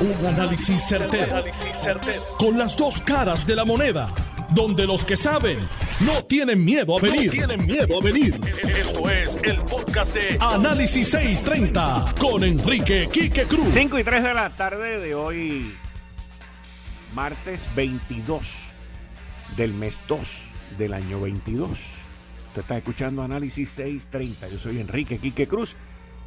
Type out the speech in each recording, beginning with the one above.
Un análisis certero, Con las dos caras de la moneda. Donde los que saben no tienen miedo a venir. tienen miedo a venir. Esto es el podcast de Análisis 630 con Enrique Quique Cruz. 5 y 3 de la tarde de hoy, martes 22 del mes 2 del año 22. Tú estás escuchando Análisis 630. Yo soy Enrique Quique Cruz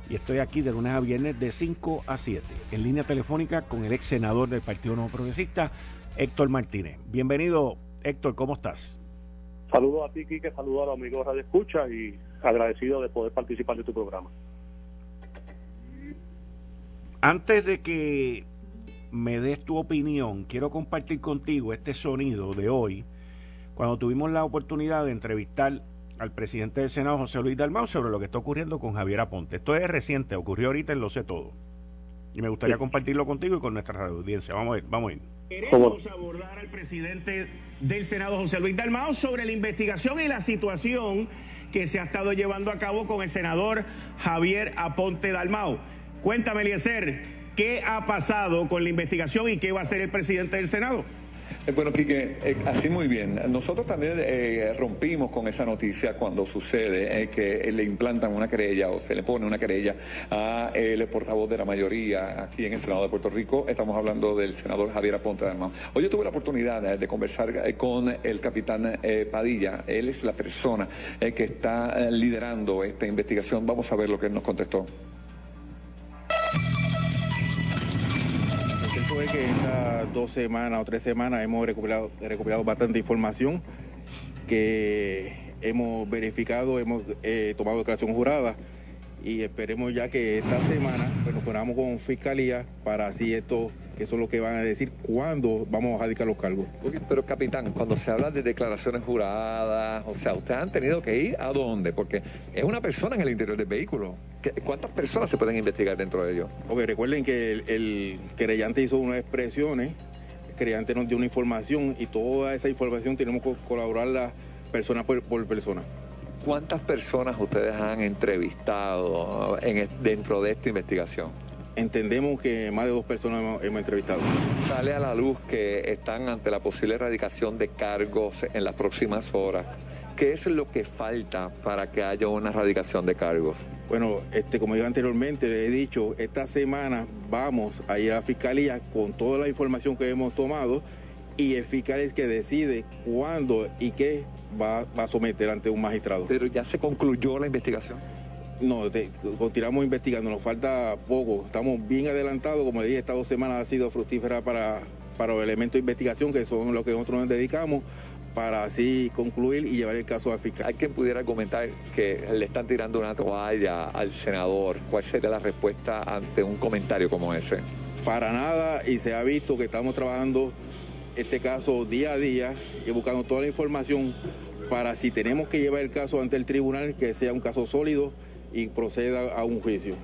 y estoy aquí de lunes a viernes de 5 a 7 en línea telefónica con el ex senador del Partido Nuevo Progresista, Héctor Martínez. Bienvenido, Héctor, ¿cómo estás? Saludos a ti, Quique, saludos a los amigos de Radio Escucha y agradecido de poder participar de tu programa. Antes de que me des tu opinión, quiero compartir contigo este sonido de hoy, cuando tuvimos la oportunidad de entrevistar al presidente del Senado, José Luis Dalmau, sobre lo que está ocurriendo con Javier Aponte. Esto es reciente, ocurrió ahorita en Lo Sé Todo. Y me gustaría compartirlo contigo y con nuestra audiencia. Vamos a ir, vamos a ir. Queremos abordar al presidente del Senado, José Luis Dalmau, sobre la investigación y la situación que se ha estado llevando a cabo con el senador Javier Aponte Dalmau. Cuéntame, Eliezer, ¿qué ha pasado con la investigación y qué va a hacer el presidente del Senado? Eh, bueno, Quique, eh, así muy bien. Nosotros también eh, rompimos con esa noticia cuando sucede que le implantan una querella o se le pone una querella a el portavoz de la mayoría aquí en el Senado de Puerto Rico. Estamos hablando del senador Javier Aponte de. Hoy yo tuve la oportunidad de conversar con el capitán Padilla. Él es la persona que está liderando esta investigación. Vamos a ver lo que él nos contestó. Fue que estas dos semanas o tres semanas hemos recuperado, recuperado bastante información que hemos verificado, hemos eh, tomado declaración jurada y esperemos ya que esta semana pues, nos ponamos con fiscalía para así esto, que eso es lo que van a decir cuándo vamos a radicar los cargos. Pero capitán, cuando se habla de declaraciones juradas, o sea, ustedes han tenido que ir a dónde, porque es una persona en el interior del vehículo. ¿Cuántas personas se pueden investigar dentro de ellos? Ok, recuerden que el, el querellante hizo unas expresiones, el querellante nos dio una información y toda esa información tenemos que colaborarla persona por persona. ¿Cuántas personas ustedes han entrevistado en, dentro de esta investigación? Entendemos que más de dos personas hemos, hemos, entrevistado. Sale a la luz que están ante la posible erradicación de cargos en las próximas horas. ¿Qué es lo que falta para que haya una erradicación de cargos? Bueno, este, como yo anteriormente le he dicho, esta semana vamos a ir a la fiscalía con toda la información que hemos tomado y el fiscal es que decide cuándo y qué va, a someter ante un magistrado. Pero ya se concluyó la investigación. No, continuamos investigando, nos falta poco. Estamos bien adelantados, como le dije, estas dos semanas ha sido fructífera para, para los elementos de investigación, que son los que nosotros nos dedicamos, para así concluir y llevar el caso al fiscal. Hay quien pudiera comentar que le están tirando una toalla al senador. ¿Cuál sería la respuesta ante un comentario como ese? Para nada, y se ha visto que estamos trabajando este caso día a día y buscando toda la información para si tenemos que llevar el caso ante el tribunal, que sea un caso sólido y proceda a un juicio.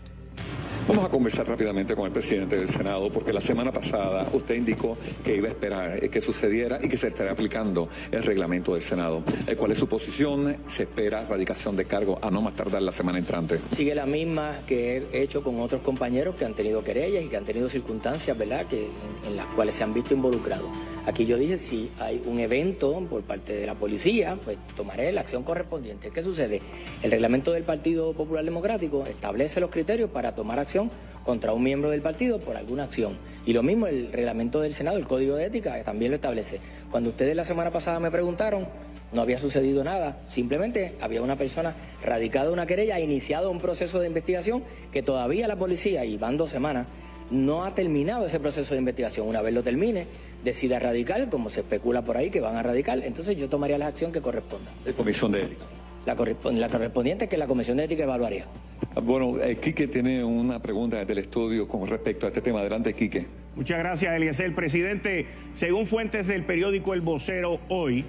Vamos a conversar rápidamente con el presidente del Senado, porque la semana pasada usted indicó que iba a esperar que sucediera y que se estaría aplicando el reglamento del Senado. Eh, ¿Cuál es su posición? ¿Se espera erradicación de cargo a no más tardar la semana entrante? Sigue la misma que he hecho con otros compañeros que han tenido querellas y que han tenido circunstancias, ¿verdad?, que, en las cuales se han visto involucrados. Aquí yo dije, si hay un evento por parte de la policía, pues tomaré la acción correspondiente. ¿Qué sucede? El reglamento del Partido Popular Democrático establece los criterios para tomar acción contra un miembro del partido por alguna acción. Y lo mismo el reglamento del Senado, el Código de Ética, también lo establece. Cuando ustedes la semana pasada me preguntaron, no había sucedido nada, simplemente había una persona radicada una querella, iniciado un proceso de investigación que todavía la policía, y van dos semanas, no ha terminado ese proceso de investigación. Una vez lo termine, decida radical, como se especula por ahí que van a radical, entonces yo tomaría la acción que corresponda. ¿La comisión de ética? La, la correspondiente que la comisión de ética evaluaría. Ah, bueno, eh, Quique tiene una pregunta desde el estudio con respecto a este tema. Adelante, Quique. Muchas gracias, Eliezer. Presidente, según fuentes del periódico El Vocero hoy,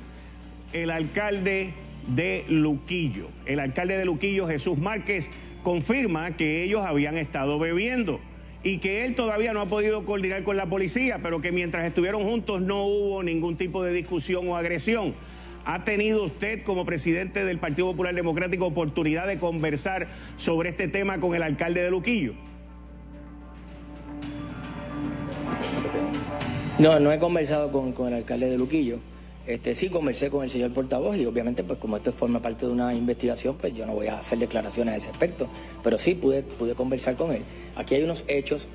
el alcalde de Luquillo, el alcalde de Luquillo, Jesús Márquez, confirma que ellos habían estado bebiendo y que él todavía no ha podido coordinar con la policía, pero que mientras estuvieron juntos no hubo ningún tipo de discusión o agresión. ¿Ha tenido usted como presidente del Partido Popular Democrático oportunidad de conversar sobre este tema con el alcalde de Luquillo? No, no he conversado con, con el alcalde de Luquillo. Este, sí conversé con el señor portavoz y obviamente pues como esto forma parte de una investigación pues yo no voy a hacer declaraciones a ese aspecto, pero sí pude, pude conversar con él. Aquí hay unos hechos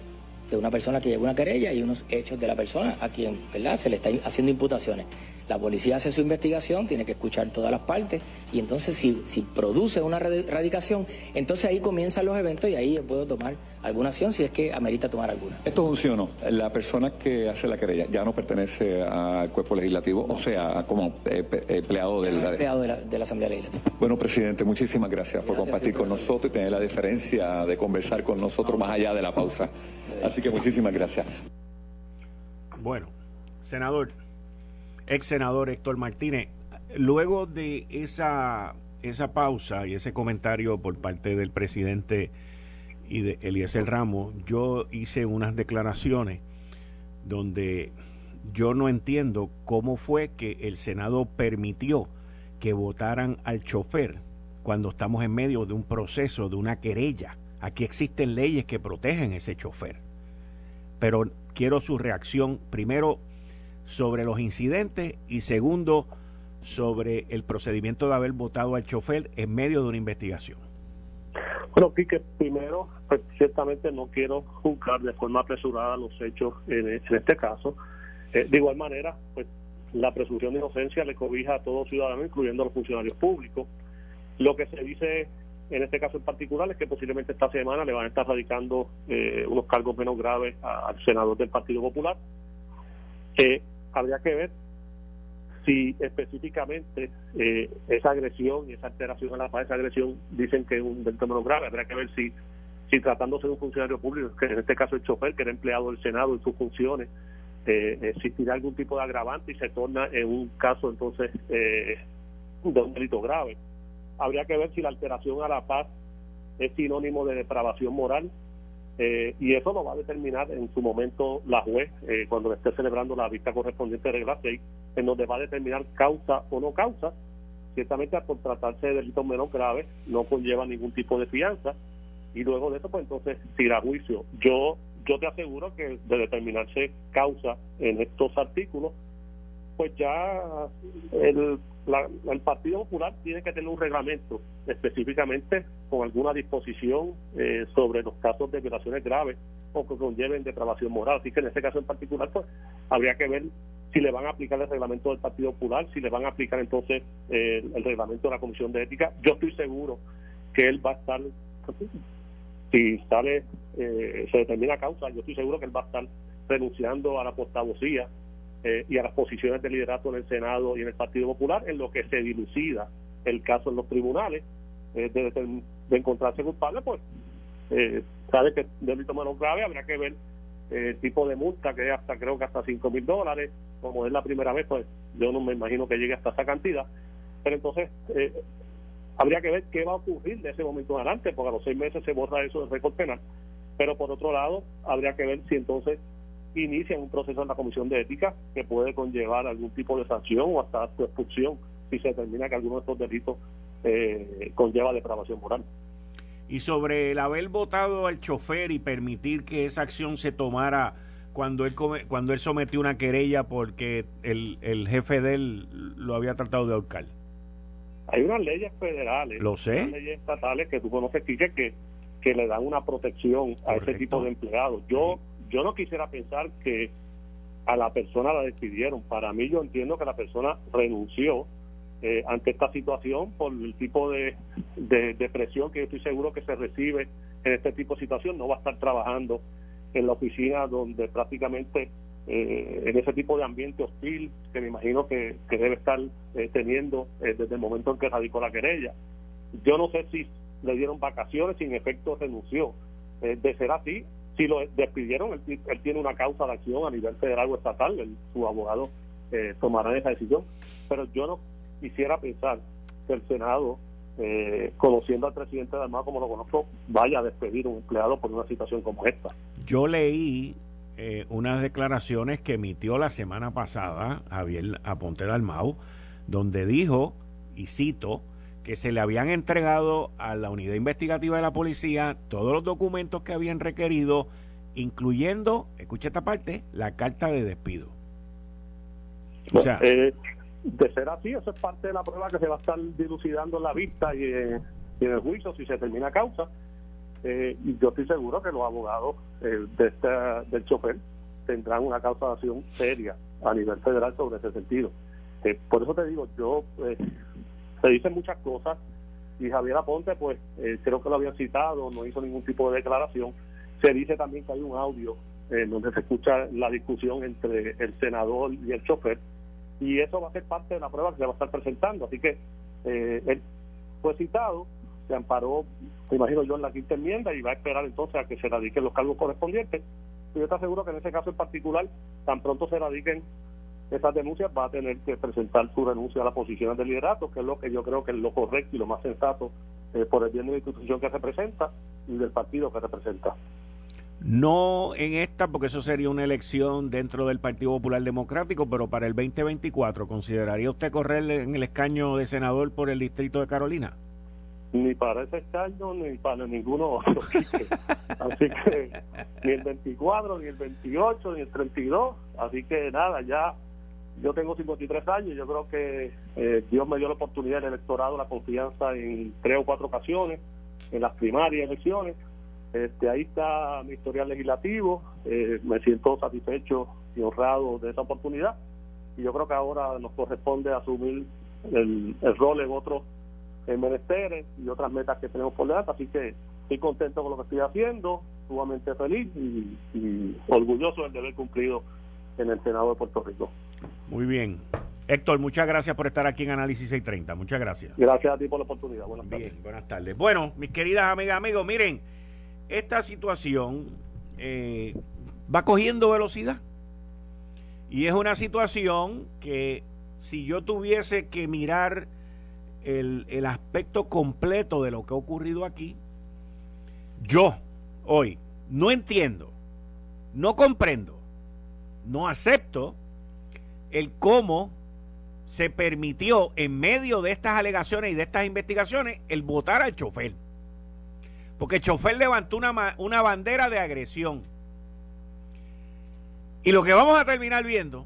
de una persona que lleva una querella y unos hechos de la persona a quien ¿verdad? se le está haciendo imputaciones. La policía hace su investigación, tiene que escuchar todas las partes y entonces si, si produce una radicación, entonces ahí comienzan los eventos y ahí puedo tomar alguna acción si es que amerita tomar alguna. ¿Esto es un La persona que hace la querella ya no pertenece al cuerpo legislativo, o sea, como eh, empleado, del, empleado de, la, Asamblea Legislativa. Bueno, presidente, muchísimas gracias, por compartir con nosotros y tener la diferencia de conversar con nosotros más allá de la pausa. Así que muchísimas gracias. Bueno, senador ex senador Héctor Martínez. Luego de esa, esa pausa y ese comentario por parte del presidente y de Eliezer Ramos, yo hice unas declaraciones donde yo no entiendo cómo fue que el Senado permitió que votaran al chofer cuando estamos en medio de un proceso, de una querella. Aquí existen leyes que protegen ese chofer. Pero quiero su reacción primero sobre los incidentes y segundo, sobre el procedimiento de haber votado al chofer en medio de una investigación. Bueno, Quique, primero, pues, ciertamente no quiero juzgar de forma apresurada los hechos en, este caso. Eh, de igual manera, pues la presunción de inocencia le cobija a todo ciudadano, incluyendo a los funcionarios públicos. Lo que se dice en este caso en particular es que posiblemente esta semana le van a estar radicando eh, unos cargos menos graves al senador del Partido Popular. Eh, habría que ver si específicamente eh, esa agresión y esa alteración a la paz, esa agresión, dicen que es un delito grave. Habría que ver si, si tratándose de un funcionario público, que en este caso el chofer, que era empleado del Senado en sus funciones, eh, existirá algún tipo de agravante y se torna en un caso entonces eh, de un delito grave. Habría que ver si la alteración a la paz es sinónimo de depravación moral eh, y eso lo va a determinar en su momento la juez eh, cuando esté celebrando la vista correspondiente de regla 6, en donde va a determinar causa o no causa. Ciertamente, al tratarse de delitos menos graves, no conlleva ningún tipo de fianza. Y luego de eso, pues entonces, si irá juicio. Yo, yo te aseguro que de determinarse causa en estos artículos, pues ya el el Partido Popular tiene que tener un reglamento específicamente con alguna disposición eh, sobre los casos de violaciones graves o que conlleven depravación moral. Así que en este caso en particular, pues habría que ver si le van a aplicar el reglamento del Partido Popular, si le van a aplicar entonces eh, el reglamento de la Comisión de Ética. Yo estoy seguro que él va a estar, si sale, eh, se determina causa, yo estoy seguro que él va a estar renunciando a la portavocía eh, y a las posiciones de liderato en el Senado y en el Partido Popular, en lo que se dilucida el caso en los tribunales eh, de, encontrarse culpable, pues eh, sabe que delito menos grave habrá que ver el tipo de multa que hasta creo que hasta 5 mil dólares, como es la primera vez, pues yo no me imagino que llegue hasta esa cantidad, pero entonces habría que ver qué va a ocurrir de ese momento en adelante, porque a los seis meses se borra eso del récord penal, pero por otro lado habría que ver si entonces inician un proceso en la Comisión de Ética que puede conllevar algún tipo de sanción o hasta su expulsión si se determina que alguno de estos delitos eh, conlleva depravación moral. Y sobre el haber votado al chofer y permitir que esa acción se tomara cuando él cuando él sometió una querella porque el, el jefe de él lo había tratado de ahorcar. Hay unas leyes federales, lo sé, unas leyes estatales que tú conoces, Quique, que, que le dan una protección a ese tipo de empleados. Yo yo no quisiera pensar que a la persona la despidieron. Para mí yo entiendo que la persona renunció eh, ante esta situación por el tipo de, de, presión que yo estoy seguro que se recibe en este tipo de situación. No va a estar trabajando en la oficina donde prácticamente eh, en ese tipo de ambiente hostil que me imagino que, debe estar eh, teniendo desde el momento en que radicó la querella. Yo no sé si le dieron vacaciones, sin efecto renunció. de ser así, si lo despidieron, él, tiene una causa de acción a nivel federal o estatal, su abogado eh, tomará esa decisión. Pero yo no quisiera pensar que el Senado, eh, conociendo al presidente de Armado como lo conozco, vaya a despedir a un empleado por una situación como esta. Yo leí eh, unas declaraciones que emitió la semana pasada Javier Aponte Dalmau, donde dijo, y cito, que se le habían entregado a la unidad investigativa de la policía todos los documentos que habían requerido, incluyendo, escucha esta parte, la carta de despido. O sea, eh, de ser así, eso es parte de la prueba que se va a estar dilucidando en la vista y, en el juicio si se termina causa. Eh, y yo estoy seguro que los abogados eh, de este, del chofer tendrán una causa de acción seria a nivel federal sobre ese sentido. por eso te digo, yo se dicen muchas cosas y Javier Aponte, pues creo que lo habían citado, no hizo ningún tipo de declaración. Se dice también que hay un audio en donde se escucha la discusión entre el senador y el chofer y eso va a ser parte de la prueba que se va a estar presentando. Así que eh, él fue citado, se amparó, me imagino yo, en la quinta enmienda y va a esperar entonces a que se radiquen los cargos correspondientes. Yo te aseguro que en ese caso en particular, tan pronto se radiquen esas denuncias, va a tener que presentar su renuncia a las posiciones de liderato, que es lo que yo creo que es lo correcto y lo más sensato eh, por el bien de la institución que representa y del partido que representa. No en esta, porque eso sería una elección dentro del Partido Popular Democrático, pero para el 2024, ¿consideraría usted correr en el escaño de senador por el distrito de Carolina? Ni para ese escaño, ni para ninguno otro. así que ni el 24, ni el 28, ni el 32. Así que nada, ya yo tengo 53 años. Yo creo que eh, Dios me dio la oportunidad del electorado, la confianza en tres o cuatro ocasiones, en las primarias elecciones este, ahí está mi historial legislativo, eh, me siento satisfecho y honrado de esa oportunidad y yo creo que ahora nos corresponde asumir el, rol en otros menesteres y otras metas que tenemos por delante, así que estoy contento con lo que estoy haciendo, sumamente feliz y, orgulloso del deber cumplido en el Senado de Puerto Rico. Muy bien. Héctor, muchas gracias por estar aquí en Análisis 630. Muchas gracias. Gracias a ti por la oportunidad. Buenas tardes. Bien, buenas tardes. Bueno, mis queridas amigas, amigos, miren, esta situación eh, va cogiendo velocidad. Y es una situación que si yo tuviese que mirar el, el, aspecto completo de lo que ha ocurrido aquí, yo hoy no entiendo, no comprendo, no acepto el cómo se permitió en medio de estas alegaciones y de estas investigaciones el votar al chofer. Porque el chofer levantó una, una bandera de agresión. Y lo que vamos a terminar viendo,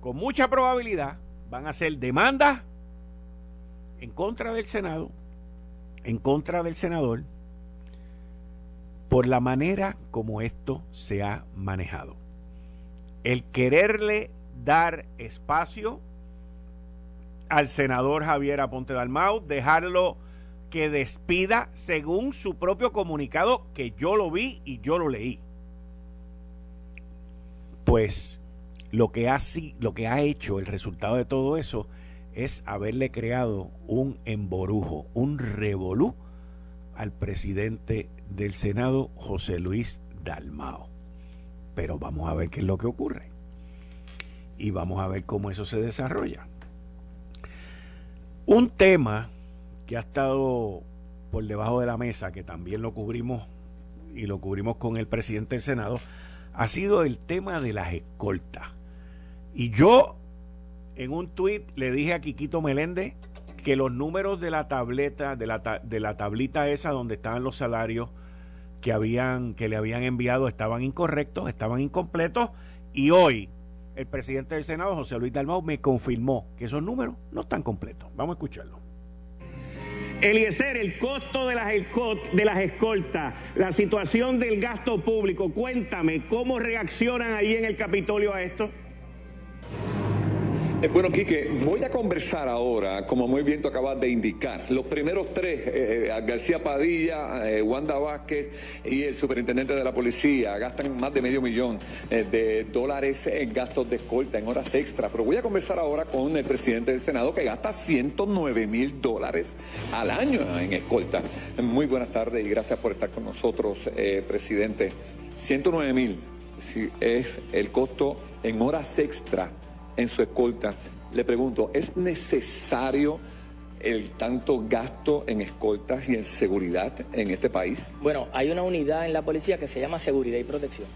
con mucha probabilidad, van a ser demandas en contra del Senado, en contra del senador, por la manera como esto se ha manejado. El quererle dar espacio al senador Javier Aponte Dalmau, dejarlo que despida según su propio comunicado que yo lo vi y yo lo leí. Pues lo que ha, lo que ha hecho el resultado de todo eso es haberle creado un emborujo, un revolú al presidente del Senado, José Luis Dalmao. Pero vamos a ver qué es lo que ocurre. Y vamos a ver cómo eso se desarrolla. Un tema que ha estado por debajo de la mesa, que también lo cubrimos y lo cubrimos con el presidente del Senado, ha sido el tema de las escoltas. Y yo en un tuit le dije a Quiquito Meléndez que los números de la tableta, de la, de la tablita esa donde estaban los salarios que habían, que le habían enviado estaban incorrectos, estaban incompletos, y hoy el presidente del Senado, José Luis Dalmau, me confirmó que esos números no están completos. Vamos a escucharlo. Eliezer, el costo de las, de las escoltas, la situación del gasto público, cuéntame, ¿cómo reaccionan ahí en el Capitolio a esto? Eh, bueno, Quique, voy a conversar ahora, como muy bien tú acabas de indicar. Los primeros tres, eh, eh, García Padilla, Wanda Vázquez y el superintendente de la policía, gastan más de medio millón de dólares en gastos de escolta, en horas extra. Pero voy a conversar ahora con el presidente del Senado, que gasta 109 mil dólares al año en escolta. Muy buenas tardes y gracias por estar con nosotros, presidente. 109 mil es el costo en horas extra en su escolta. Le pregunto, ¿es necesario el tanto gasto en escoltas y en seguridad en este país? Bueno, hay una unidad en la policía que se llama Seguridad y Protección.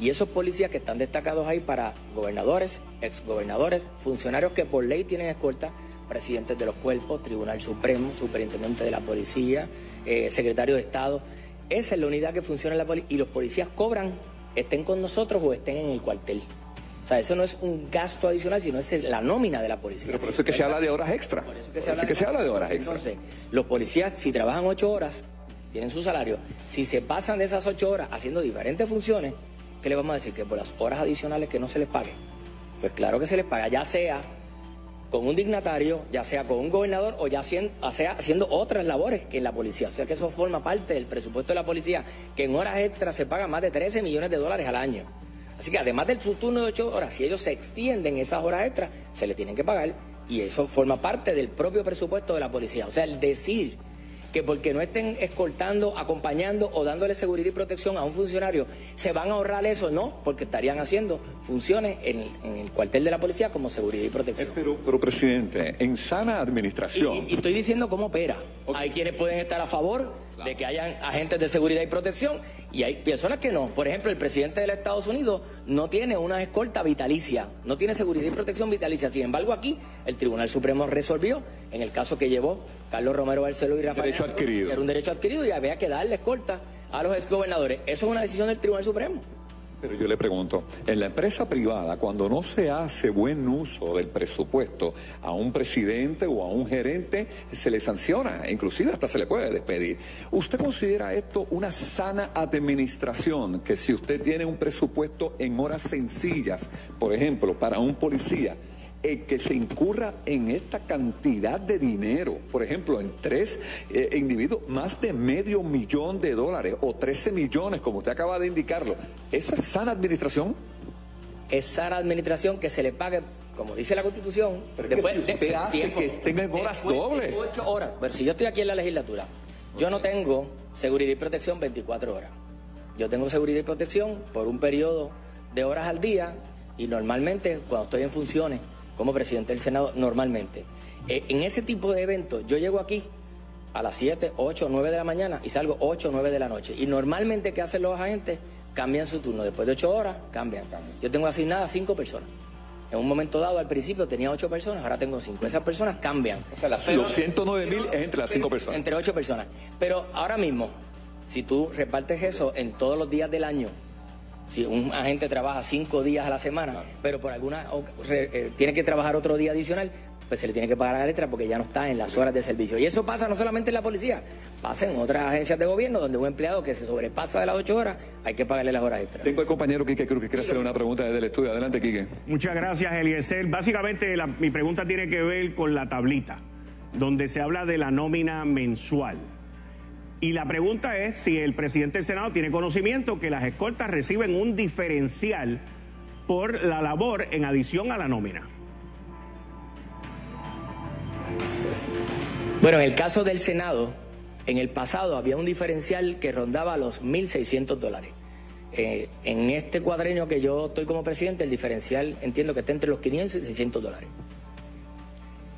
Y esos policías que están destacados ahí para gobernadores, exgobernadores, funcionarios que por ley tienen escolta, presidentes de los cuerpos, Tribunal Supremo, Superintendente de la Policía, eh, Secretario de Estado. Esa es la unidad que funciona en la policía y los policías cobran, estén con nosotros o estén en el cuartel. O sea, eso no es un gasto adicional, sino es la nómina de la policía. Pero por eso es que se habla de horas extra. Por eso es que se, habla, de horas extra. Entonces, los policías, si trabajan ocho horas, tienen su salario. Si se pasan de esas ocho horas haciendo diferentes funciones, ¿qué le vamos a decir? Que por las horas adicionales que no se les pague. Pues claro que se les paga, ya sea con un dignatario, ya sea con un gobernador o ya sea haciendo otras labores que en la policía. O sea que eso forma parte del presupuesto de la policía, que en horas extras se paga más de 13 millones de dólares al año. Así que además del su turno de ocho horas, si ellos se extienden esas horas extras, se les tienen que pagar y eso forma parte del propio presupuesto de la policía. O sea, el decir que porque no estén escoltando, acompañando o dándole seguridad y protección a un funcionario, se van a ahorrar eso, no, porque estarían haciendo funciones en, el cuartel de la policía como seguridad y protección. Pero, pero presidente, en sana administración. Y, estoy diciendo cómo opera. Hay quienes pueden estar a favor de que hayan agentes de seguridad y protección y hay personas que no. Por ejemplo, el presidente de los Estados Unidos no tiene una escolta vitalicia, no tiene seguridad y protección vitalicia. Sin embargo, aquí el Tribunal Supremo resolvió en el caso que llevó Carlos Romero Barceló y Rafael. Derecho adquirido. Era un derecho adquirido y había que darle escolta a los exgobernadores. Eso es una decisión del Tribunal Supremo. Pero yo le pregunto, en la empresa privada, cuando no se hace buen uso del presupuesto a un presidente o a un gerente, se le sanciona, inclusive hasta se le puede despedir. ¿Usted considera esto una sana administración? Que si usted tiene un presupuesto en horas sencillas, por ejemplo, para un policía, eh, que se incurra en esta cantidad de dinero, por ejemplo, en tres eh, individuos, más de medio millón de dólares o 13 millones, como usted acaba de indicarlo, ¿eso es sana administración? Es sana administración que se le pague como dice la Constitución, después de, que estén en horas dobles. Ocho horas. Pero si yo estoy aquí en la legislatura, yo no tengo seguridad y protección 24 horas. Yo tengo seguridad y protección por un periodo de horas al día y normalmente cuando estoy en funciones como presidente del Senado normalmente. Eh, en ese tipo de eventos yo llego aquí a las 7, 8, 9 de la mañana y salgo 8, 9 de la noche. Y normalmente, ¿qué hacen los agentes? Cambian su turno. Después de 8 horas, cambian. Yo tengo asignadas 5 personas. En un momento dado, al principio tenía 8 personas, ahora tengo 5. Esas personas cambian. O sea, los 109 mil es entre las 5 personas. Entre 8 personas. Pero ahora mismo, si tú repartes eso en todos los días del año, si un agente trabaja cinco días a la semana, pero por alguna eh, tiene que trabajar otro día adicional, pues se le tiene que pagar a la letra porque ya no está en las horas de servicio. Y eso pasa no solamente en la policía, pasa en otras agencias de gobierno donde un empleado que se sobrepasa de las ocho horas, hay que pagarle las horas extras. Tengo el compañero Quique Cruz que quiere hacer una pregunta desde el estudio. Adelante, Quique. Muchas gracias, Eliezer. Básicamente mi pregunta tiene que ver con la tablita, donde se habla de la nómina mensual. Y la pregunta es si el presidente del Senado tiene conocimiento que las escoltas reciben un diferencial por la labor en adición a la nómina. Bueno, en el caso del Senado, en el pasado había un diferencial que rondaba los 1.600 dólares. Eh, en este cuadrenio que yo estoy como presidente, el diferencial entiendo que está entre los 500 y 600 dólares.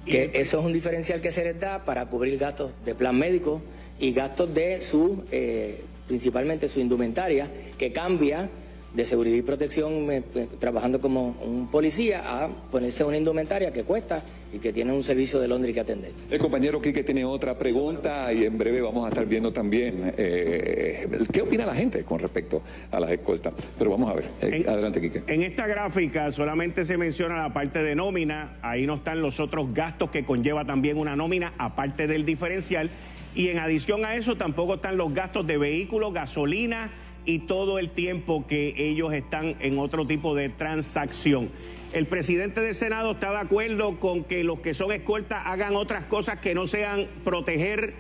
Que eso es un diferencial que se les da para cubrir gastos de plan médico, y gastos de su, eh, principalmente su indumentaria, que cambia de seguridad y protección eh, eh, trabajando como un policía a ponerse una indumentaria que cuesta y que tiene un servicio de Londres que atender. El compañero Quique tiene otra pregunta y en breve vamos a estar viendo también qué opina la gente con respecto a las escoltas. Pero vamos a ver. adelante, Quique. En esta gráfica solamente se menciona la parte de nómina, ahí no están los otros gastos que conlleva también una nómina, aparte del diferencial. Y en adición a eso tampoco están los gastos de vehículos, gasolina y todo el tiempo que ellos están en otro tipo de transacción. El presidente del Senado está de acuerdo con que los que son escoltas hagan otras cosas que no sean proteger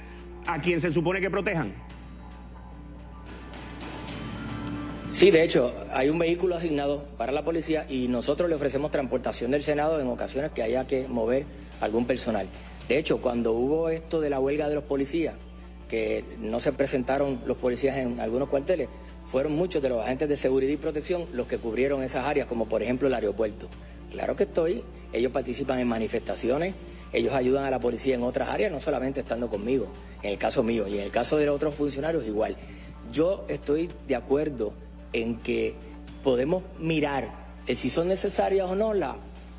a quien se supone que protejan. Sí, de hecho, hay un vehículo asignado para la policía y nosotros le ofrecemos transportación del Senado en ocasiones que haya que mover algún personal. De hecho, cuando hubo esto de la huelga de los policías, que no se presentaron los policías en algunos cuarteles, fueron muchos de los agentes de seguridad y protección los que cubrieron esas áreas, como por ejemplo el aeropuerto. Claro que estoy, ellos participan en manifestaciones, ellos ayudan a la policía en otras áreas, no solamente estando conmigo, en el caso mío y en el caso de los otros funcionarios igual. Yo estoy de acuerdo en que podemos mirar si son necesarias o no la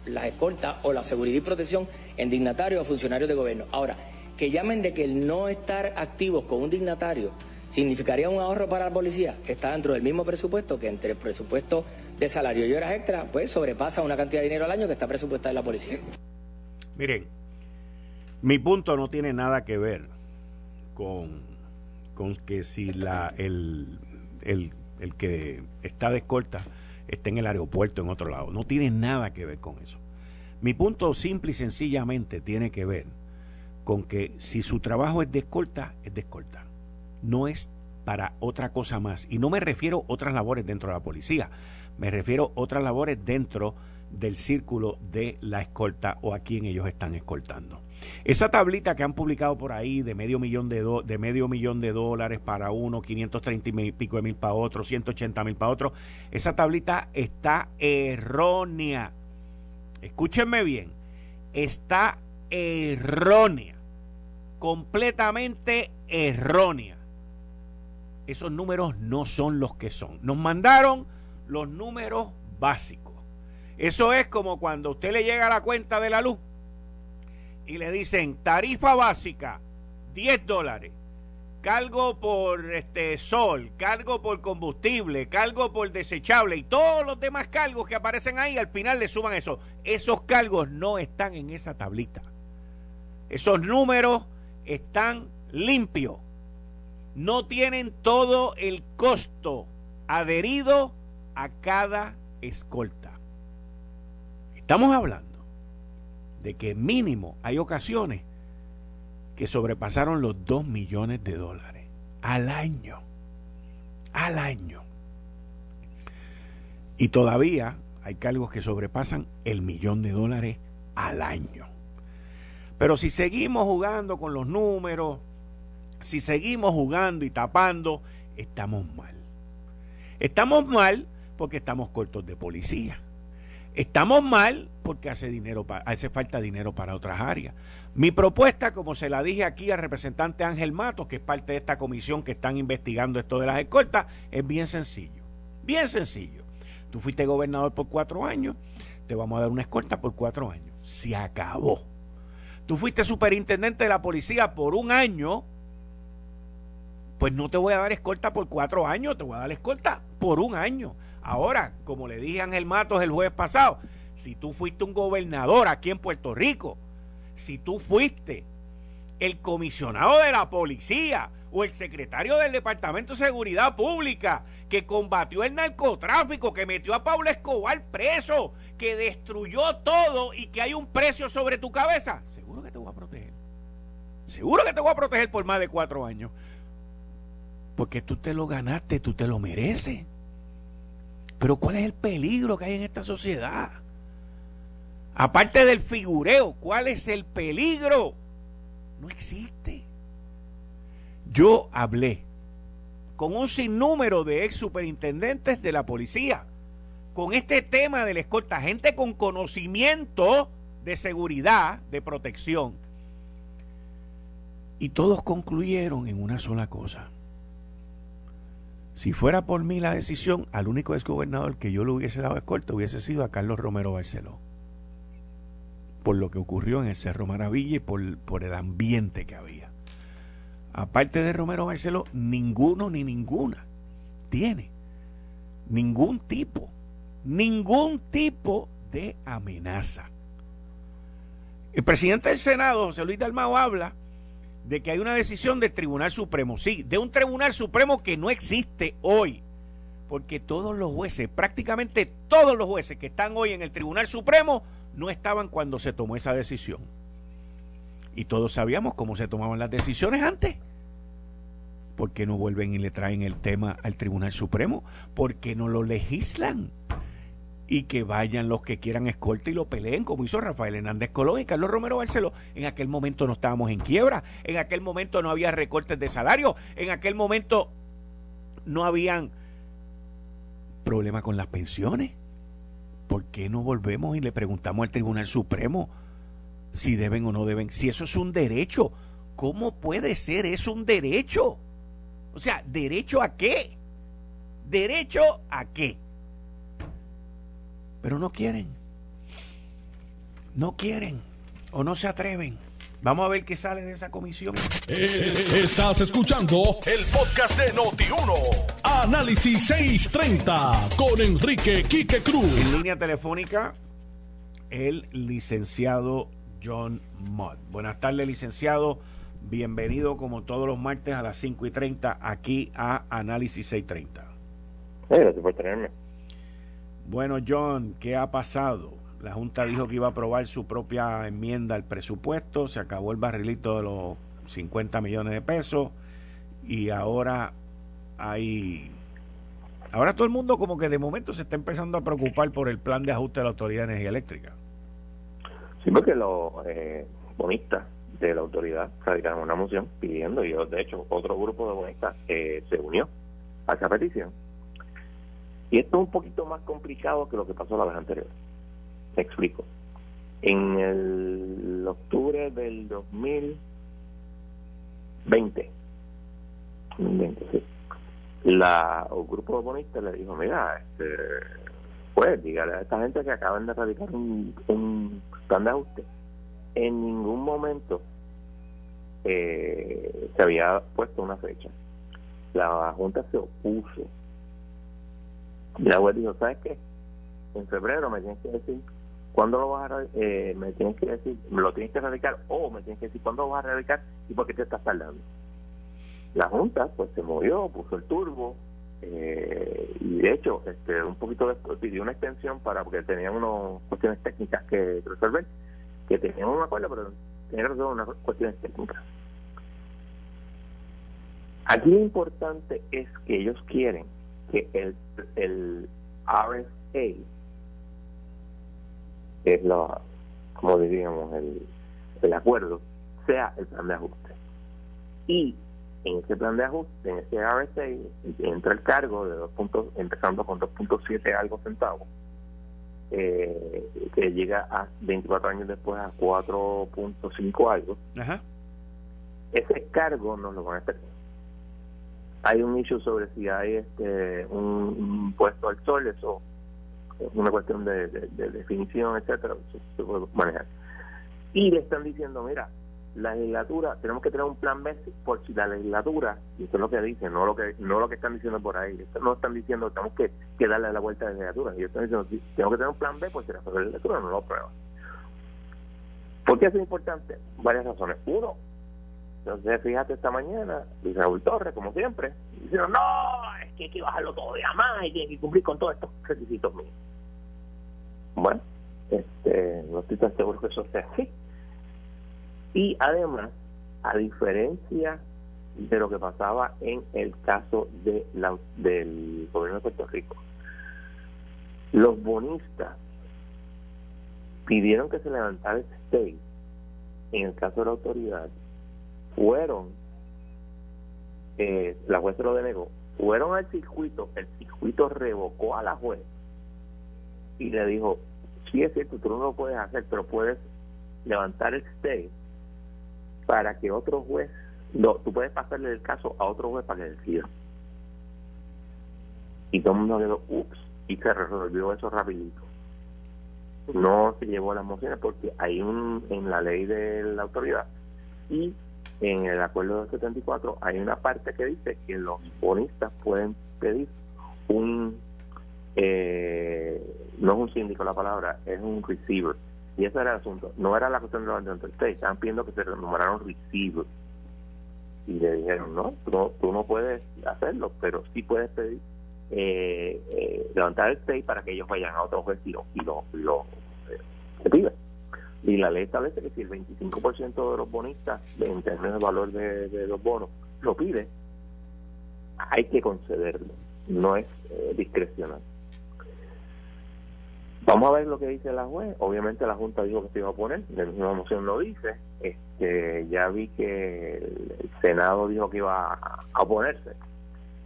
las escoltas o la seguridad y protección en dignatarios o funcionarios de gobierno. Ahora, que llamen de que el no estar activos con un dignatario significaría un ahorro para la policía. Está dentro del mismo presupuesto que entre el presupuesto de salario y horas extra, pues sobrepasa una cantidad de dinero al año que está presupuestada en la policía. Miren, mi punto no tiene nada que ver con, con que si la, el, el, el que está de escolta está en el aeropuerto en otro lado. No tiene nada que ver con eso. Mi punto simple y sencillamente tiene que ver con que si su trabajo es de escolta, es de escolta. No es para otra cosa más. Y no me refiero a otras labores dentro de la policía. Me refiero a otras labores dentro del círculo de la escolta o a quien ellos están escoltando. Esa tablita que han publicado por ahí de medio millón de, de medio millón de dólares para uno, 530 y pico de mil para otro, 180 mil para otro, esa tablita está errónea. Escúchenme bien, está errónea, completamente errónea. Esos números no son los que son. Nos mandaron los números básicos. Eso es como cuando usted le llega a la cuenta de la luz y le dicen tarifa básica 10 dólares, cargo por este sol, cargo por combustible, cargo por desechable y todos los demás cargos que aparecen ahí, al final le suman eso. Esos cargos no están en esa tablita. Esos números están limpios. No tienen todo el costo adherido a cada escolta. Estamos hablando de que mínimo hay ocasiones que sobrepasaron los 2 millones de dólares al año. Al año. Y todavía hay cargos que sobrepasan el millón de dólares al año. Pero si seguimos jugando con los números, si seguimos jugando y tapando, estamos mal. Estamos mal porque estamos cortos de policía. Estamos mal porque hace, falta dinero para otras áreas. Mi propuesta, como se la dije aquí al representante Ángel Matos, que es parte de esta comisión que están investigando esto de las escoltas, es bien sencillo. Bien sencillo. Tú fuiste gobernador por cuatro años, te vamos a dar una escolta por cuatro años. Se acabó. Tú fuiste superintendente de la policía por un año, pues no te voy a dar escolta por cuatro años, te voy a dar escolta por un año. Ahora, como le dije a Ángel Matos el jueves pasado, si tú fuiste un gobernador aquí en Puerto Rico, si tú fuiste el comisionado de la policía o el secretario del Departamento de Seguridad Pública que combatió el narcotráfico, que metió a Pablo Escobar preso, que destruyó todo y que hay un precio sobre tu cabeza, seguro que te voy a proteger. Seguro que te voy a proteger por más de cuatro años. Porque tú te lo ganaste, tú te lo mereces. Pero ¿cuál es el peligro que hay en esta sociedad? Aparte del figureo, ¿cuál es el peligro? No existe. Yo hablé con un sinnúmero de ex superintendentes de la policía con este tema de la escolta, gente con conocimiento de seguridad, de protección. Y todos concluyeron en una sola cosa. Si fuera por mí la decisión, al único exgobernador que yo le hubiese dado escolta hubiese sido a Carlos Romero Barceló. Por lo que ocurrió en el Cerro Maravilla y por, por el ambiente que había. Aparte de Romero Barceló, ninguno ni ninguna tiene ningún tipo, ningún tipo de amenaza. El presidente del Senado, José Luis Dalmao, habla de que hay una decisión del Tribunal Supremo. Sí, de un Tribunal Supremo que no existe hoy. Porque todos los jueces, prácticamente todos los jueces que están hoy en el Tribunal Supremo, no estaban cuando se tomó esa decisión. Y todos sabíamos cómo se tomaban las decisiones antes. ¿Por qué no vuelven y le traen el tema al Tribunal Supremo? ¿Por qué no lo legislan? Y que vayan los que quieran escolta y lo peleen, como hizo Rafael Hernández Colón y Carlos Romero Barceló. En aquel momento no estábamos en quiebra, en aquel momento no había recortes de salario, en aquel momento no habían problemas con las pensiones. ¿Por qué no volvemos y le preguntamos al Tribunal Supremo si deben o no deben? Si eso es un derecho, ¿cómo puede ser eso un derecho? O sea, ¿derecho a qué? ¿Derecho a qué? Pero no quieren. No quieren o no se atreven. Vamos a ver qué sale de esa comisión. Eh, estás escuchando el podcast de Noti1. Análisis 630 con Enrique Quique Cruz. En línea telefónica, el licenciado John Mott. Buenas tardes, licenciado. Bienvenido como todos los martes a las 5 y 30 aquí a Análisis 630. gracias por tenerme. Bueno, John, ¿qué ha pasado? La Junta dijo que iba a aprobar su propia enmienda al presupuesto, se acabó el barrilito de los 50 millones de pesos y ahora hay... Ahora todo el mundo como que de momento se está empezando a preocupar por el plan de ajuste de la Autoridad de Energía Eléctrica. Sí, porque los eh, bonistas de la autoridad radicaron una moción pidiendo, y de hecho otro grupo de bonistas eh, se unió a esa petición. Y esto es un poquito más complicado que lo que pasó la vez anterior. Me explico. En el octubre del 2020, 2020 sí, la, el grupo de le dijo, mira, este, pues dígale a esta gente que acaban de radicar un, un plan de ajuste. En ningún momento eh, se había puesto una fecha. La Junta se opuso. Y la web dijo, ¿sabes qué? En febrero me tienes que decir cuándo lo vas a eh, me tienes que decir, me lo tienes que radicar o me tienes que decir cuándo lo vas a radicar y por qué te estás tardando. La Junta pues se movió, puso el turbo eh, y de hecho este un poquito después pidió una extensión para porque tenían unas cuestiones técnicas que resolver, que tenían un acuerdo pero tenían que unas cuestiones técnicas. Aquí lo importante es que ellos quieren que el, el RSA, es la, como diríamos, el, el acuerdo, sea el plan de ajuste. Y en ese plan de ajuste, en ese RSA, entra el cargo de dos puntos, empezando con 2.7 algo centavos, eh, que llega a 24 años después a 4.5 algo. Ese cargo nos lo van a estar hay un issue sobre si hay este un, puesto al sol, eso es una cuestión de, definición, etcétera, se puede manejar. Y le están diciendo, mira, la legislatura, tenemos que tener un plan B por si la legislatura, y esto es lo que dicen, no lo que no lo que están diciendo por ahí, no están diciendo tenemos que, que darle la vuelta a la legislatura, ellos están diciendo, tenemos que tener un plan B por si la legislatura no lo aprueba. ¿Por qué es importante? Varias razones. Uno, entonces, fíjate, esta mañana, Luis Raúl Torres, como siempre, diciendo, no, es que hay que bajarlo todavía más y tiene que cumplir con todos estos requisitos míos. Bueno, este, no estoy tan seguro que eso sea así. Y además, a diferencia de lo que pasaba en el caso de la, del gobierno de Puerto Rico, los bonistas pidieron que se levantara el stay en el caso de la autoridad fueron, eh, la juez se lo denegó, fueron al circuito, el circuito revocó a la juez y le dijo, sí es cierto, tú no lo puedes hacer, pero puedes levantar el stay para que otro juez, no, tú puedes pasarle el caso a otro juez para que decida. Y todo el mundo quedó, ups, y se resolvió eso rapidito. No se llevó las mociones porque hay un, en la ley de la autoridad y en el acuerdo del 74 hay una parte que dice que los bonistas pueden pedir un eh, no es un síndico la palabra es un receiver. Y ese era el asunto. No era la cuestión de los ustedes estaban pidiendo que se nombraran receiver y le dijeron no tú, no puedes hacerlo pero sí puedes pedir eh, eh, levantar el stay para que ellos vayan a otro juez y lo, y lo, lo piden y la ley establece que si el 25% de los bonistas, en términos de valor de, los bonos, lo pide, hay que concederlo, no es eh, discrecional. Vamos a ver lo que dice la juez. Obviamente la Junta dijo que se iba a poner, la misma moción lo dice. Este, ya vi que el, Senado dijo que iba a, oponerse.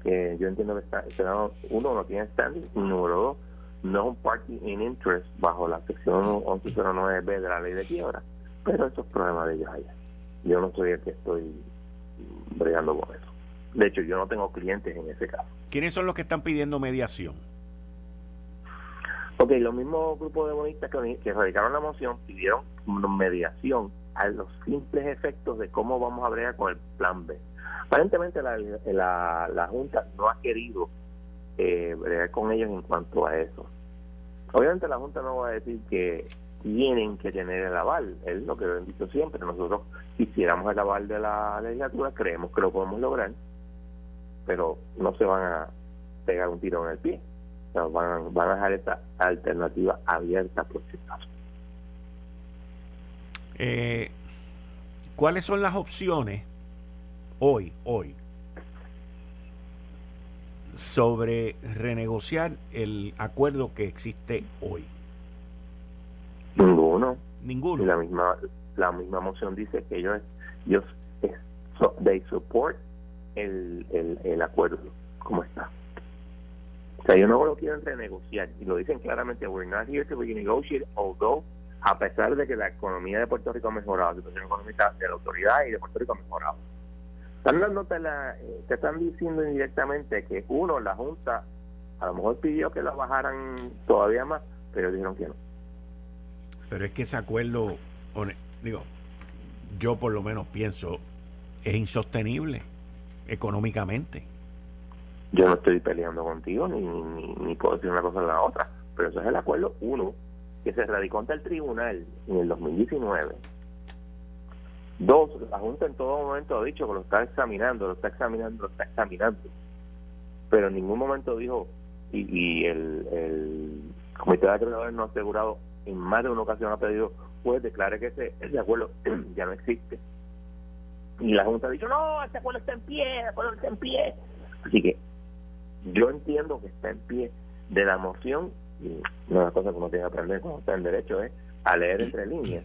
Que yo entiendo que el Senado, uno, no tiene standing, número dos, no es un party in interest bajo la sección 1109B de la ley de quiebra, pero eso es problema de ellos allá. Yo no soy el que estoy bregando con eso. De hecho, yo no tengo clientes en ese caso. ¿Quiénes son los que están pidiendo mediación? Ok, los mismos grupos de bonistas que, que radicaron la moción pidieron mediación a los simples efectos de cómo vamos a bregar con el plan B. Aparentemente la, la, la Junta no ha querido eh, bregar con ellos en cuanto a eso. Obviamente la Junta no va a decir que tienen que tener el aval, es lo que lo han dicho siempre. Nosotros quisiéramos el aval de la legislatura, creemos que lo podemos lograr, pero no se van a pegar un tiro en el pie. van, van a dejar esta alternativa abierta por si acaso. Eh, ¿Cuáles son las opciones hoy, hoy, sobre renegociar el acuerdo que existe hoy? Ninguno. Ninguno. la misma la misma moción dice que ellos ellos so, they support el, el, el acuerdo como está. O sea, ellos no lo quieren renegociar y lo dicen claramente, we're not here to renegotiate, although a pesar de que la economía de Puerto Rico ha mejorado, la situación económica de la autoridad y de Puerto Rico ha mejorado. Están dándote la, eh, te están diciendo indirectamente que uno, la Junta, a lo mejor pidió que la bajaran todavía más, pero dijeron que no. Pero es que ese acuerdo, digo, yo por lo menos pienso, es insostenible económicamente. Yo no estoy peleando contigo, ni, ni, ni puedo decir una cosa en la otra, pero eso es el acuerdo uno que se radicó ante el tribunal en el 2019. Dos, la Junta en todo momento ha dicho que lo está examinando, lo está examinando, lo está examinando. Pero en ningún momento dijo, y, el, el Comité de Acreedores no ha asegurado, en más de una ocasión ha pedido, pues declare que ese, ese acuerdo ya no existe. Y la Junta ha dicho, no, ese acuerdo está en pie, el acuerdo está en pie. Así que yo entiendo que está en pie de la moción una de las cosas que uno tiene que aprender cuando está en derecho es a leer entre líneas.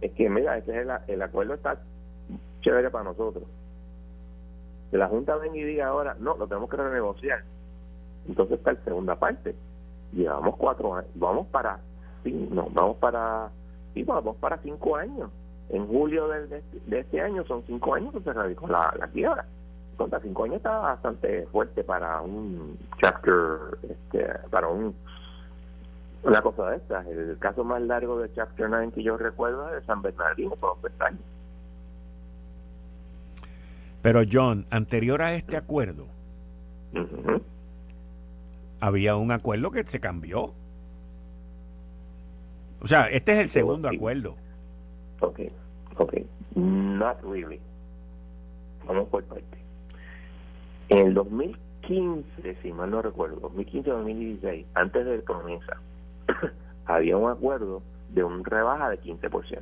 Es que, mira, ese es el, el acuerdo está chévere para nosotros. La Junta venga y diga ahora, no, lo tenemos que renegociar. Entonces está la segunda parte. Llevamos cuatro años, vamos para, sí, no, vamos para, sí, vamos para cinco años. En julio de, de, este año son cinco años que se radicó la, la quiebra. Contra cinco años está bastante fuerte para un chapter, este, para un una cosa de estas. El caso más largo de Chapter 9 que yo recuerdo es de San Bernardino, por años. Pero John, anterior a este acuerdo, había un acuerdo que se cambió. O sea, este es el segundo acuerdo. Ok, ok. Not really. Vamos por parte. En el 2015, si mal no recuerdo, 2015-2016, antes de comienza, había un acuerdo de un rebaja de 15%.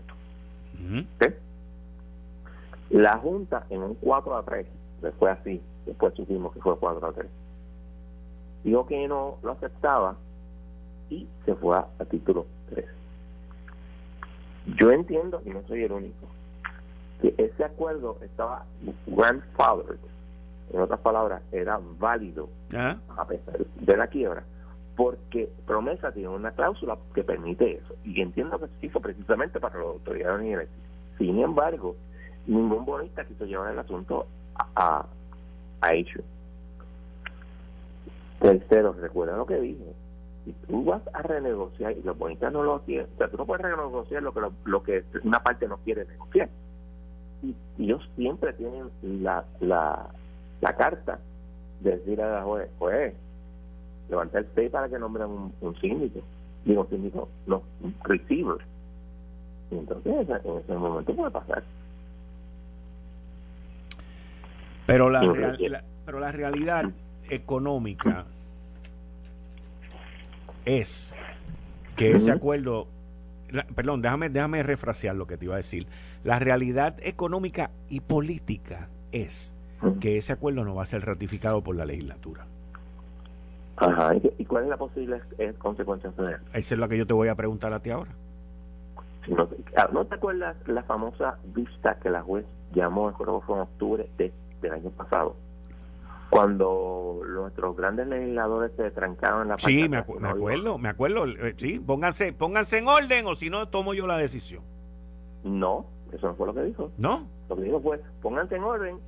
La Junta en un 4 a 3, después así, después supimos que fue 4 a 3, dijo que no lo aceptaba y se fue a, título 3. Yo entiendo, y no soy el único, que ese acuerdo estaba grandfathered, en otras palabras, era válido a pesar de la quiebra porque Promesa tiene una cláusula que permite eso. Y entiendo que se hizo precisamente para las autoridades niveles. Sin embargo, ningún bonista quiso llevar el asunto a, a, hecho. Tercero, recuerda lo que dije. Si tú vas a renegociar y los bonistas no lo quieren, o sea, tú no puedes renegociar lo que, lo, que una parte no quiere negociar. Y ellos siempre tienen la, la, la carta de decir a la juez, pues levantar el pay para que nombren un, un síndico. Digo, síndico, no, un receiver. Y entonces en ese momento puede pasar. Pero la, pero la realidad económica es que ese acuerdo, perdón, déjame, déjame refrasear lo que te iba a decir. La realidad económica y política es que ese acuerdo no va a ser ratificado por la legislatura. Ajá, ¿y, cuál es la posible consecuencia de eso? Esa es lo que yo te voy a preguntar a ti ahora. no, ah, ¿No te acuerdas la famosa vista que la juez llamó, creo que fue en octubre de, del año pasado? Cuando nuestros grandes legisladores se trancaron en la Sí, me, me acuerdo, me acuerdo. Eh, sí, pónganse, pónganse en orden o si no, tomo yo la decisión. No, eso no fue lo que dijo. ¿No? Lo que dijo fue, pónganse en orden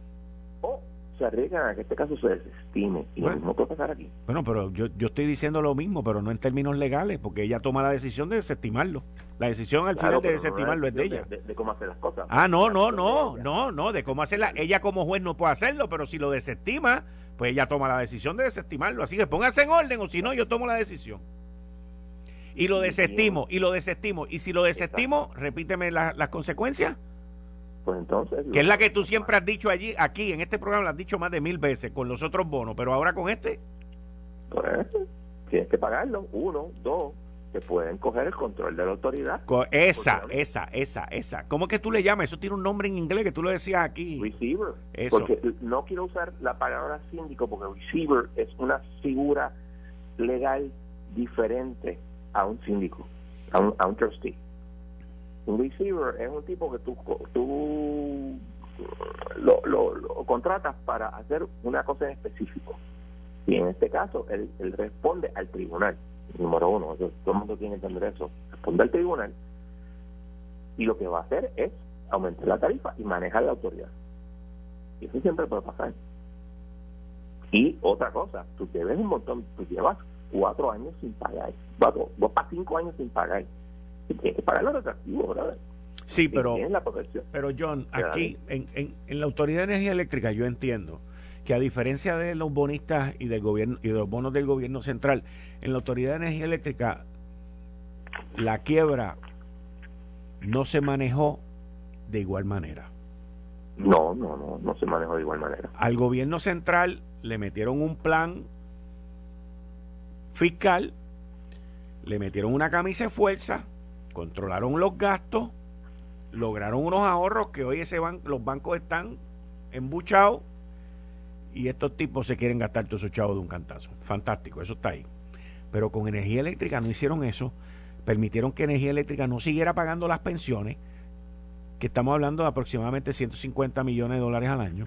o se arriesgan a que este caso se desestime. Y lo mismo puede pasar aquí. Bueno, pero yo, yo estoy diciendo lo mismo, pero no en términos legales, porque ella toma la decisión de desestimarlo. La decisión al final de desestimarlo es de ella. De, cómo hacer las cosas. Ah, no, no, no, no, no, de cómo hacerla. Ella como juez no puede hacerlo, pero si lo desestima, pues ella toma la decisión de desestimarlo. Así que póngase en orden, o si no, yo tomo la decisión. Y lo desestimo, y lo desestimo. Y si lo desestimo, repíteme las consecuencias. Pues entonces. Que es la que tú siempre has dicho allí, aquí, en este programa, lo has dicho más de mil veces con los otros bonos, pero ahora con este. Pues tienes que pagarlo. Uno, dos, te pueden coger el control de la autoridad. esa, esa, esa, esa. ¿Cómo que tú le llamas? Eso tiene un nombre en inglés que tú lo decías aquí. Receiver. Porque no quiero usar la palabra síndico porque receiver es una figura legal diferente a un síndico, a un, a un trustee. Un receiver es un tipo que tú, tú lo, lo, contratas para hacer una cosa en específico. Y en este caso, él, responde al tribunal, número uno. todo el mundo tiene que entender eso. Responde al tribunal y lo que va a hacer es aumentar la tarifa y manejar la autoridad. Y eso siempre puede pasar. Y otra cosa, tú ves un montón, tú llevas cuatro años sin pagar, cuatro, dos para cinco años sin pagar para lo atractivo, Sí, pero, pero John, aquí en, en, la Autoridad de Energía Eléctrica yo entiendo que a diferencia de los bonistas y del gobierno y de los bonos del gobierno central, en la Autoridad de Energía Eléctrica la quiebra no se manejó de igual manera. No, no, no, no se manejó de igual manera. Al gobierno central le metieron un plan fiscal, le metieron una camisa de fuerza, controlaron los gastos, lograron unos ahorros que hoy ese los bancos están embuchados y estos tipos se quieren gastar todos esos chavos de un cantazo. Fantástico, eso está ahí. Pero con energía eléctrica no hicieron eso, permitieron que energía eléctrica no siguiera pagando las pensiones, que estamos hablando de aproximadamente 150 millones de dólares al año,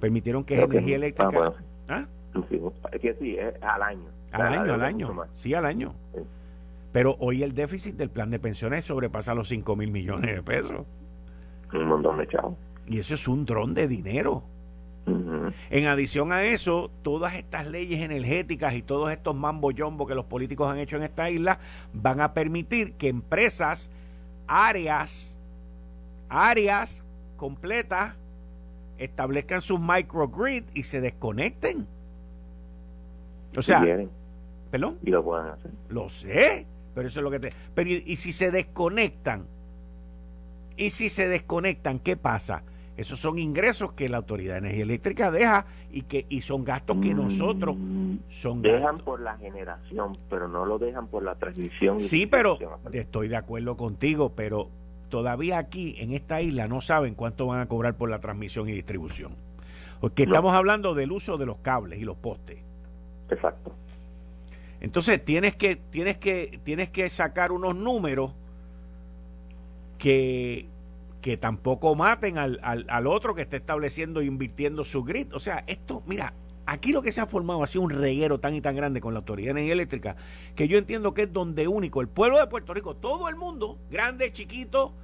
permitieron que energía eléctrica... ¿Ah? es que sí, es al año. Al año, al año. Sí, al año. Pero hoy el déficit del plan de pensiones sobrepasa los 5 mil millones de pesos. Un montón de chavos. Y eso es un dron de dinero. En adición a eso, todas estas leyes energéticas y todos estos mambo yombo que los políticos han hecho en esta isla van a permitir que empresas, áreas, áreas completas, establezcan sus microgrid y se desconecten. O sea, ¿perdón? Y lo puedan hacer. Lo sé. Pero eso es lo que te. Pero y, si se desconectan, y si se desconectan, ¿qué pasa? Esos son ingresos que la Autoridad de Energía Eléctrica deja y que y son gastos que nosotros son dejan por la generación, pero no lo dejan por la transmisión. Sí, pero estoy de acuerdo contigo, pero todavía aquí en esta isla no saben cuánto van a cobrar por la transmisión y distribución. Porque estamos hablando del uso de los cables y los postes. Exacto. Entonces tienes que, tienes que, tienes que sacar unos números que, que tampoco maten al, al, otro que está estableciendo e invirtiendo su grid. O sea, esto, mira, aquí lo que se ha formado ha sido un reguero tan y tan grande con la Autoridad Energía Eléctrica que yo entiendo que es donde único el pueblo de Puerto Rico, todo el mundo, grande, chiquito,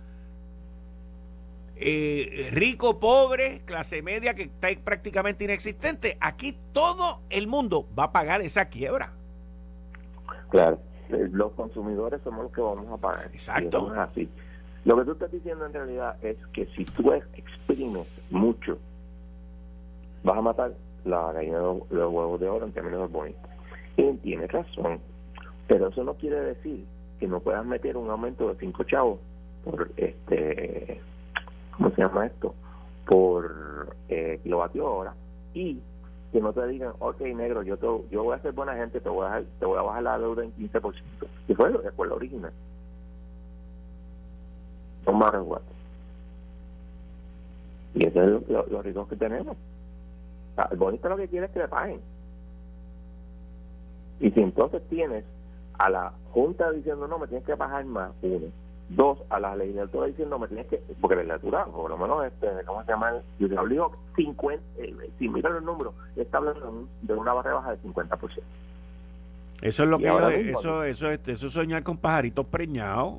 eh, rico, pobre, clase media que está prácticamente inexistente, aquí todo el mundo va a pagar esa quiebra. Claro, eh, los consumidores somos los que vamos a pagar. Exacto. así. Lo que tú estás diciendo en realidad es que si tú exprimes mucho, vas a matar la gallina de los huevos de oro en términos de Y tienes razón, pero eso no quiere decir que no puedas meter un aumento de 5 chavos por este, ¿cómo se llama esto? Por eh, kilovatio hora y que no te digan, ok, negro, yo te, yo voy a ser buena gente, te voy a, te voy a bajar la deuda en 15%. Y fue, fue la original. No matter what. Y ese es los ricos que tenemos. el bonito lo que quiere es que le paguen. Y si entonces tienes a la Junta diciendo, no, me tienes que pagar más, uno Dos, a la legislatura diciendo, me tienes que, porque la legislatura, por lo menos, este, ¿cómo se llama? Yo te digo, 50, eh, si miran los números, está hablando de una barra baja del 50%. Eso es lo que yo, eso, eso, eso, eso soñar con pajaritos preñados.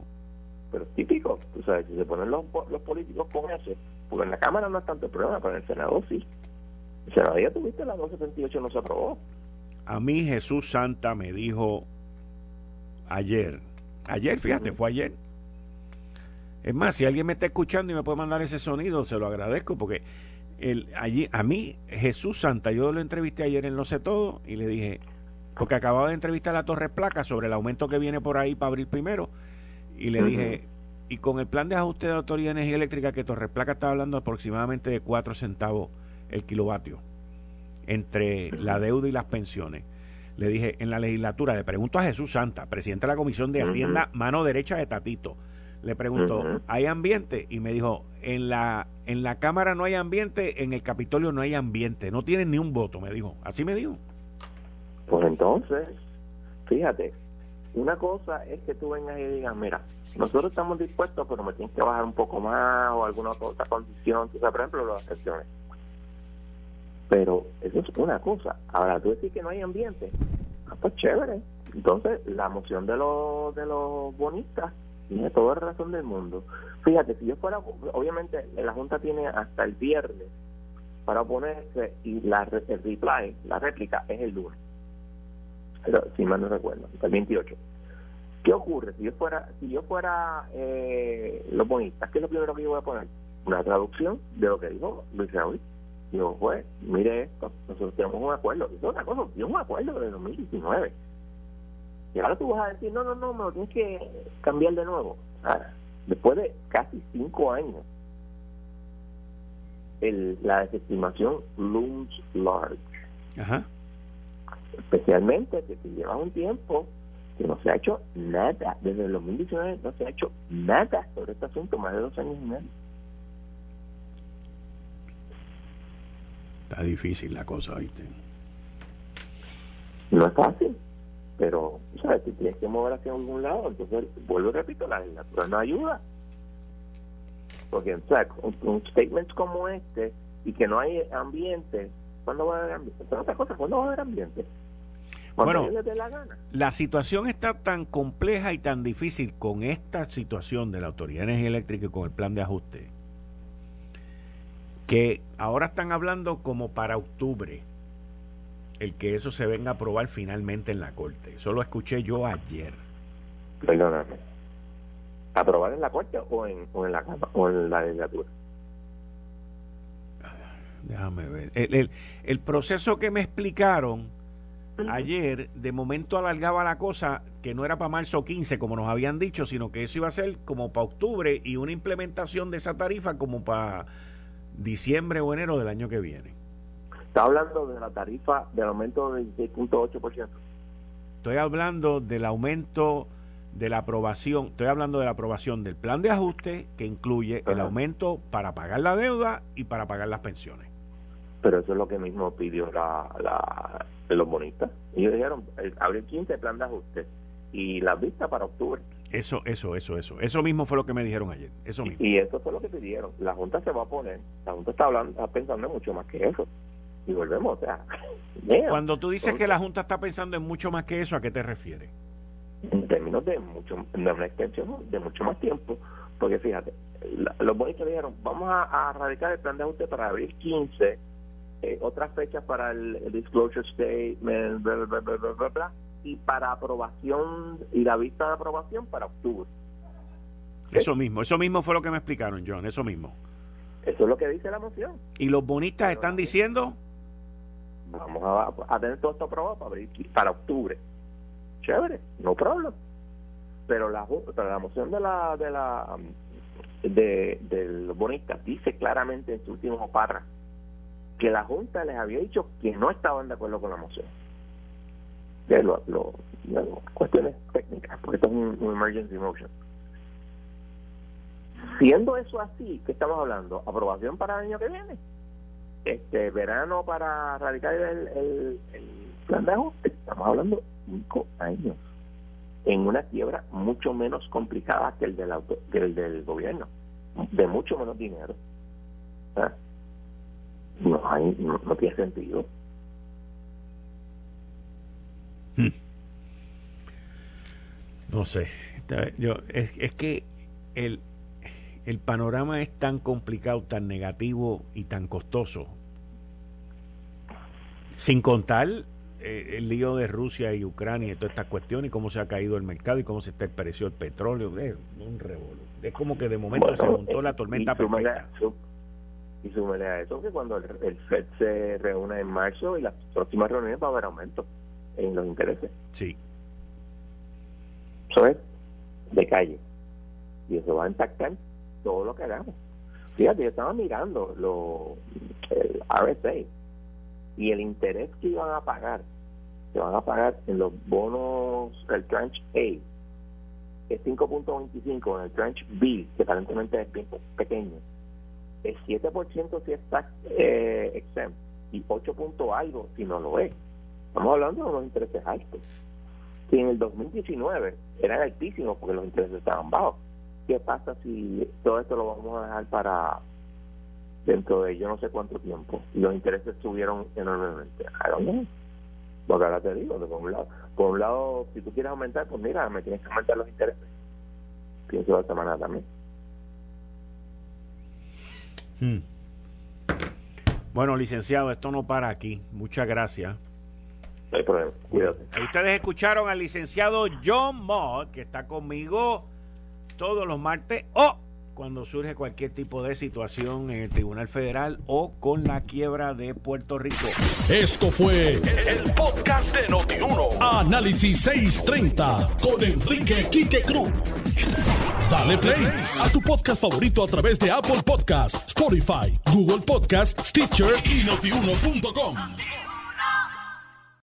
Pero es típico, tú sabes, si se ponen los, los políticos con eso, porque en la Cámara no es tanto el problema, pero en el Senado sí. Senadía tuviste la 278 no se aprobó. A mí Jesús Santa me dijo ayer, ayer, fíjate, fue ayer. Es más, si alguien me está escuchando y me puede mandar ese sonido, se lo agradezco porque el, allí, a mí, Jesús Santa, yo lo entrevisté ayer en Lo sé todo y le dije, porque acababa de entrevistar a Torres Placa sobre el aumento que viene por ahí para abril primero, y le dije, y con el plan de ajuste de la Autoridad de Energía Eléctrica que Torres Placa está hablando aproximadamente de 4 centavos el kilovatio entre la deuda y las pensiones. Le dije, en la legislatura, le pregunto a Jesús Santa, presidente de la Comisión de Hacienda, mano derecha de Tatito, le pregunto, ¿hay ambiente? Y me dijo, en la, en la Cámara no hay ambiente, en el Capitolio no hay ambiente, no tienen ni un voto, me dijo. Así me dijo. Pues entonces, fíjate, una cosa es que tú vengas y digas, mira, nosotros estamos dispuestos, pero me tienes que bajar un poco más o alguna otra condición, o sea, por ejemplo, las excepciones. Pero eso es una cosa. Ahora, tú decís que no hay ambiente. Ah, pues chévere. Entonces, la moción de los, de los bonistas tiene toda la razón del mundo. Fíjate, si yo fuera, obviamente la Junta tiene hasta el viernes para oponerse y la, el reply, la réplica, es el lunes. Pero, si mal no recuerdo, el 28. ¿Qué ocurre? Si yo fuera, si yo fuera eh, los bonistas, ¿qué es lo primero que yo voy a poner? Una traducción de lo que dijo Luis Raúl Digo, pues, mire esto, nosotros tenemos un acuerdo. Y es otra cosa, un acuerdo de 2019. Y ahora tú vas a decir, no, no, no, me lo tienes que cambiar de nuevo. Ahora, después de casi cinco años, el, la desestimación looms large. Ajá. Especialmente que lleva un tiempo que no se ha hecho nada, desde el 2019 no se ha hecho nada sobre este asunto, más de dos años y medio. Está difícil la cosa, ¿viste? No es fácil, pero, ¿sabes? Si tienes que mover hacia algún lado, entonces, vuelvo y repito, la legislatura no ayuda. Porque, o sea, con, statements como este y que no hay ambiente, ¿cuándo va a haber ambiente? otra cosa, ¿cuándo va a haber ambiente? Bueno, la, gana. la situación está tan compleja y tan difícil con esta situación de la Autoridad de Energía Eléctrica y con el plan de ajuste que ahora están hablando como para octubre el que eso se venga a aprobar finalmente en la Corte. Eso lo escuché yo ayer. Perdóname. ¿Aprobar en la Corte o en, o en, la, o en la legislatura? Déjame ver. El, el, proceso que me explicaron ayer, de momento alargaba la cosa que no era para marzo 15, como nos habían dicho, sino que eso iba a ser como para octubre y una implementación de esa tarifa como para diciembre o enero del año que viene. Está hablando de la tarifa del aumento del 16.8%. Estoy hablando del aumento de la aprobación, estoy hablando de la aprobación del plan de ajuste que incluye el aumento para pagar la deuda y para pagar las pensiones. Pero eso es lo que mismo pidió la, la los bonistas. Ellos dijeron, abril 15 el plan de ajuste y la vista para octubre. Eso, eso, eso, eso. Eso mismo fue lo que me dijeron ayer. Eso mismo. Y, eso fue lo que pidieron. La Junta se va a poner. La Junta está hablando, está pensando en mucho más que eso. Y volvemos, o sea. Cuando tú dices que la Junta está pensando en mucho más que eso, ¿a qué te refieres? En términos de mucho, de una extensión de mucho más tiempo. Porque fíjate, los bonistas dijeron, vamos a, radicar el plan de ajuste para abril 15, eh, otras fechas para el, disclosure statement, bla, bla, bla, bla, bla, bla y para aprobación y la vista de aprobación para octubre. Eso mismo, eso mismo fue lo que me explicaron, John, eso mismo. Eso es lo que dice la moción. ¿Y los bonistas están diciendo? Vamos a, tener todo esto aprobado para, para octubre. Chévere, no problema. Pero la, pero la moción de la de la de, de los bonistas dice claramente en su último párrafo que la Junta les había dicho que no estaban de acuerdo con la moción de lo, cuestiones técnicas, porque esto es un, emergency motion. Siendo eso así, ¿qué estamos hablando? ¿Aprobación para el año que viene? Este ¿Verano para radicar el, el, plan de ajuste? Estamos hablando cinco años en una quiebra mucho menos complicada que el del, auto, que el del gobierno, de mucho menos dinero. No, hay, no tiene sentido. Hmm. No sé. Yo, es, es que el, el panorama es tan complicado, tan negativo y tan costoso Sin contar eh, el lío de Rusia y Ucrania y toda esta cuestión y cómo se ha caído el mercado y cómo se está el precio del petróleo. Es un revuelo. Es como que de momento se montó la tormenta perfecta. y súmele a eso que cuando el, FED se reúne en marzo y las próximas reuniones va a haber aumento en los intereses. Sí. Eso es de calle. Y eso va a impactar todo lo que hagamos. Fíjate, yo estaba mirando lo, el RSA y el interés que iban a pagar, que van a pagar en los bonos, el tranche A, es 5.25, en el tranche B, que aparentemente es pequeño, es 7% si está eh, exempt y 8 algo si no lo es. Estamos hablando de unos intereses altos. Y en el 2019 eran altísimos porque los intereses estaban bajos. ¿Qué pasa si todo esto lo vamos a dejar para dentro de yo no sé cuánto tiempo y los intereses subieron enormemente? I don't know. Porque ahora te digo, por un lado, por un lado, si tú quieres aumentar, pues mira, me tienes que aumentar los intereses. Pienso esta manera también. Hmm. Bueno, licenciado, esto no para aquí. Muchas gracias. No hay problema, cuídate. Ustedes escucharon al licenciado John Mott, que está conmigo todos los martes o cuando surge cualquier tipo de situación en el Tribunal Federal o con la quiebra de Puerto Rico. Esto fue el, podcast de Notiuno. Análisis 630 con Enrique Quique Cruz. Dale play a tu podcast favorito a través de Apple Podcasts, Spotify, Google Podcasts, Stitcher y notiuno.com.